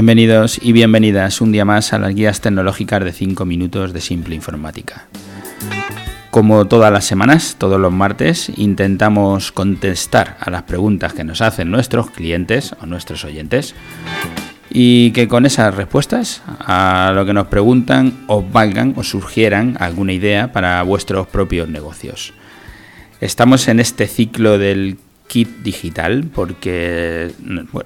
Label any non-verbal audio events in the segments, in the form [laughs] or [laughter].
Bienvenidos y bienvenidas un día más a las guías tecnológicas de 5 minutos de Simple Informática. Como todas las semanas, todos los martes, intentamos contestar a las preguntas que nos hacen nuestros clientes o nuestros oyentes y que con esas respuestas a lo que nos preguntan os valgan o surgieran alguna idea para vuestros propios negocios. Estamos en este ciclo del kit digital porque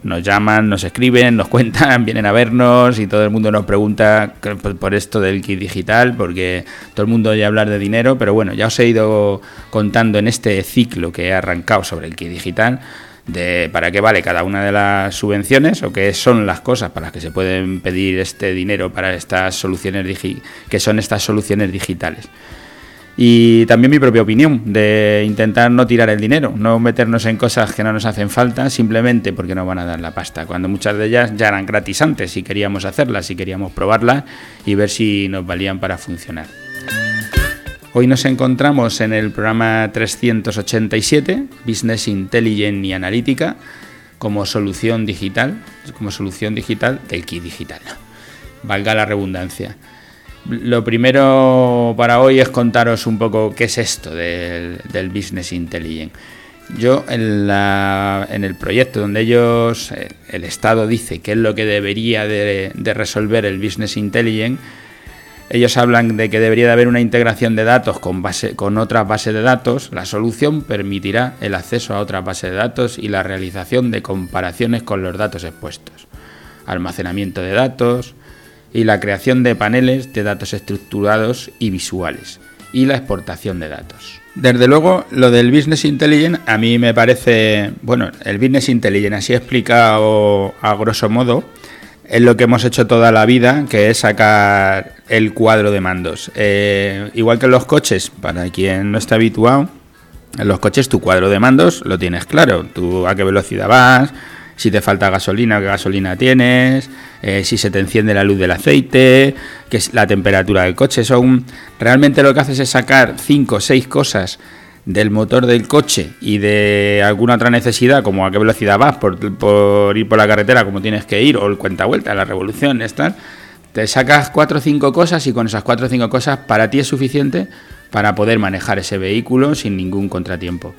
nos llaman, nos escriben, nos cuentan, [laughs] vienen a vernos y todo el mundo nos pregunta por esto del kit digital porque todo el mundo oye hablar de dinero, pero bueno, ya os he ido contando en este ciclo que he arrancado sobre el kit digital de para qué vale cada una de las subvenciones o qué son las cosas para las que se pueden pedir este dinero para estas soluciones que son estas soluciones digitales y también mi propia opinión de intentar no tirar el dinero, no meternos en cosas que no nos hacen falta simplemente porque nos van a dar la pasta, cuando muchas de ellas ya eran gratis antes si queríamos hacerlas, si queríamos probarlas y ver si nos valían para funcionar. Hoy nos encontramos en el programa 387, Business Intelligence y Analítica, como solución digital, como solución digital del kit digital. Valga la redundancia. Lo primero para hoy es contaros un poco qué es esto del, Business Intelligence. Yo en, el proyecto donde ellos, el Estado dice qué es lo que debería de, resolver el Business Intelligence, ellos hablan de que debería de haber una integración de datos con, base, con otras bases de datos. La solución permitirá el acceso a otras bases de datos y la realización de comparaciones con los datos expuestos. Almacenamiento de datos, y la creación de paneles de datos estructurados y visuales y la exportación de datos. Desde luego, lo del Business Intelligence a mí me parece, bueno, el Business Intelligence así explicado a grosso modo, es lo que hemos hecho toda la vida, que es sacar el cuadro de mandos. Eh, igual que en los coches, para quien no está habituado, en los coches tu cuadro de mandos lo tienes claro, tú a qué velocidad vas, si te falta gasolina, qué gasolina tienes, eh, si se te enciende la luz del aceite, que es la temperatura del coche. Son realmente lo que haces es sacar cinco o seis cosas del motor del coche y de alguna otra necesidad, como a qué velocidad vas por, ir por la carretera como tienes que ir, o el cuenta vuelta, la revolución, te sacas cuatro o cinco cosas y con esas cuatro o cinco cosas para ti es suficiente para poder manejar ese vehículo sin ningún contratiempo.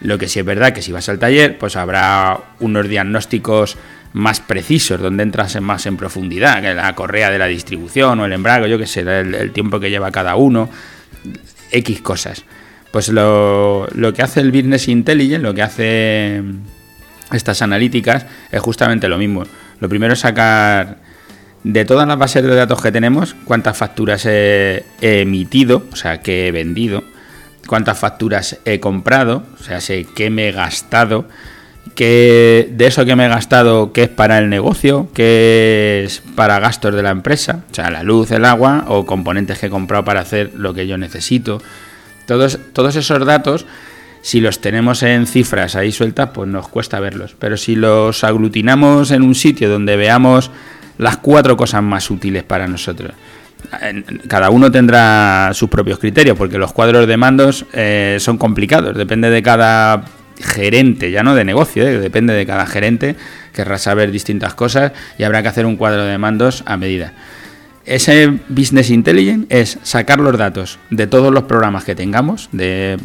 Lo que sí es verdad que si vas al taller, pues habrá unos diagnósticos más precisos, donde entras más en profundidad, que la correa de la distribución o el embrague, yo que sé, el, tiempo que lleva cada uno, X cosas. Pues lo, lo que hace el Business Intelligence, lo que hace estas analíticas, es justamente lo mismo. Lo primero es sacar de todas las bases de datos que tenemos, cuántas facturas he emitido, o sea, que he vendido, cuántas facturas he comprado, o sea, sé qué me he gastado, qué de eso que me he gastado, qué es para el negocio, qué es para gastos de la empresa, o sea, la luz, el agua o componentes que he comprado para hacer lo que yo necesito. Todos, todos esos datos, si los tenemos en cifras ahí sueltas, pues nos cuesta verlos. Pero si los aglutinamos en un sitio donde veamos las cuatro cosas más útiles para nosotros, cada uno tendrá sus propios criterios, porque los cuadros de mandos eh, son complicados, depende de cada gerente, ya no de negocio, eh, depende de cada gerente, querrá saber distintas cosas y habrá que hacer un cuadro de mandos a medida. Ese Business Intelligence es sacar los datos de todos los programas que tengamos, de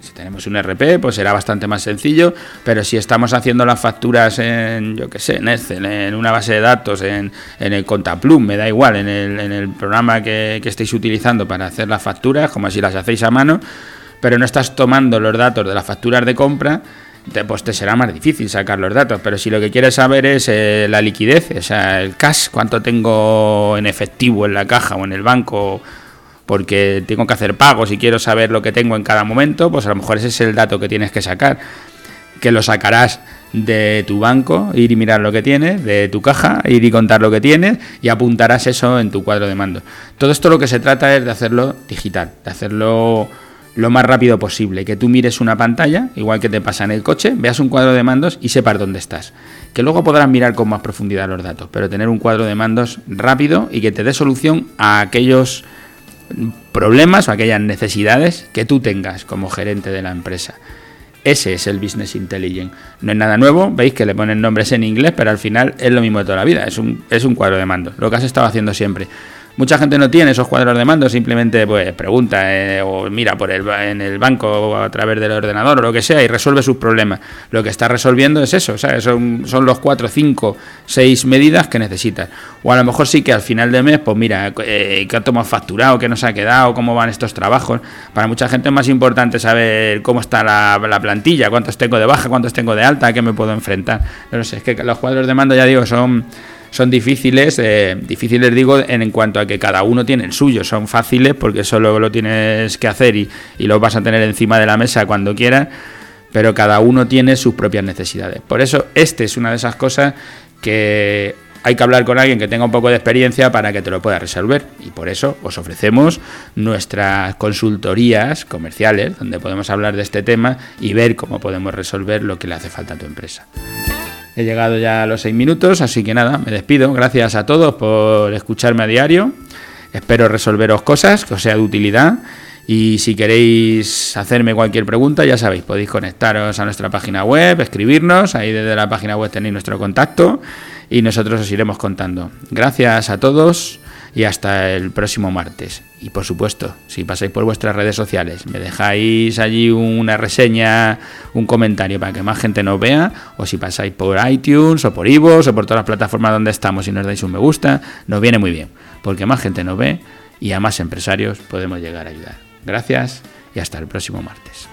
si tenemos un RP, pues será bastante más sencillo, pero si estamos haciendo las facturas en, yo qué sé, en Excel, en una base de datos, en, el Contaplum, me da igual, en el, en el programa que, que estéis utilizando para hacer las facturas, como si las hacéis a mano, pero no estás tomando los datos de las facturas de compra, pues te será más difícil sacar los datos. Pero si lo que quieres saber es eh, la liquidez, o sea, el cash, cuánto tengo en efectivo en la caja o en el banco porque tengo que hacer pagos y quiero saber lo que tengo en cada momento, pues a lo mejor ese es el dato que tienes que sacar, que lo sacarás de tu banco, ir y mirar lo que tienes, de tu caja, ir y contar lo que tienes y apuntarás eso en tu cuadro de mando. Todo esto lo que se trata es de hacerlo digital, de hacerlo lo más rápido posible, que tú mires una pantalla, igual que te pasa en el coche, veas un cuadro de mandos y sepas dónde estás. Que luego podrás mirar con más profundidad los datos, pero tener un cuadro de mandos rápido y que te dé solución a aquellos problemas o aquellas necesidades que tú tengas como gerente de la empresa. Ese es el Business Intelligence. No es nada nuevo, veis que le ponen nombres en inglés, pero al final es lo mismo de toda la vida. Es un, es un cuadro de mando, lo que has estado haciendo siempre. Mucha gente no tiene esos cuadros de mando, simplemente pues pregunta eh, o mira por el, en el banco o a través del ordenador o lo que sea y resuelve sus problemas. Lo que está resolviendo es eso, son, son los cuatro, cinco, seis medidas que necesitas. O a lo mejor sí que al final de mes, pues mira, eh, qué hemos facturado, qué nos ha quedado, cómo van estos trabajos. Para mucha gente es más importante saber cómo está la, la plantilla, cuántos tengo de baja, cuántos tengo de alta, a qué me puedo enfrentar. Pero sé, es que los cuadros de mando, ya digo, son son difíciles, eh, difíciles digo en, cuanto a que cada uno tiene el suyo, son fáciles porque solo lo tienes que hacer y, y lo vas a tener encima de la mesa cuando quieras, pero cada uno tiene sus propias necesidades. Por eso, este es una de esas cosas que hay que hablar con alguien que tenga un poco de experiencia para que te lo pueda resolver. Y por eso os ofrecemos nuestras consultorías comerciales, donde podemos hablar de este tema y ver cómo podemos resolver lo que le hace falta a tu empresa. He llegado ya a los seis minutos, así que nada, me despido. Gracias a todos por escucharme a diario. Espero resolveros cosas que os sea de utilidad. Y si queréis hacerme cualquier pregunta, ya sabéis, podéis conectaros a nuestra página web, escribirnos, ahí desde la página web tenéis nuestro contacto y nosotros os iremos contando. Gracias a todos y hasta el próximo martes. Y por supuesto, si pasáis por vuestras redes sociales, me dejáis allí una reseña, un comentario para que más gente nos vea, o si pasáis por iTunes o por Ivo o por todas las plataformas donde estamos y nos dais un me gusta, nos viene muy bien, porque más gente nos ve y a más empresarios podemos llegar a ayudar. Gracias y hasta el próximo martes.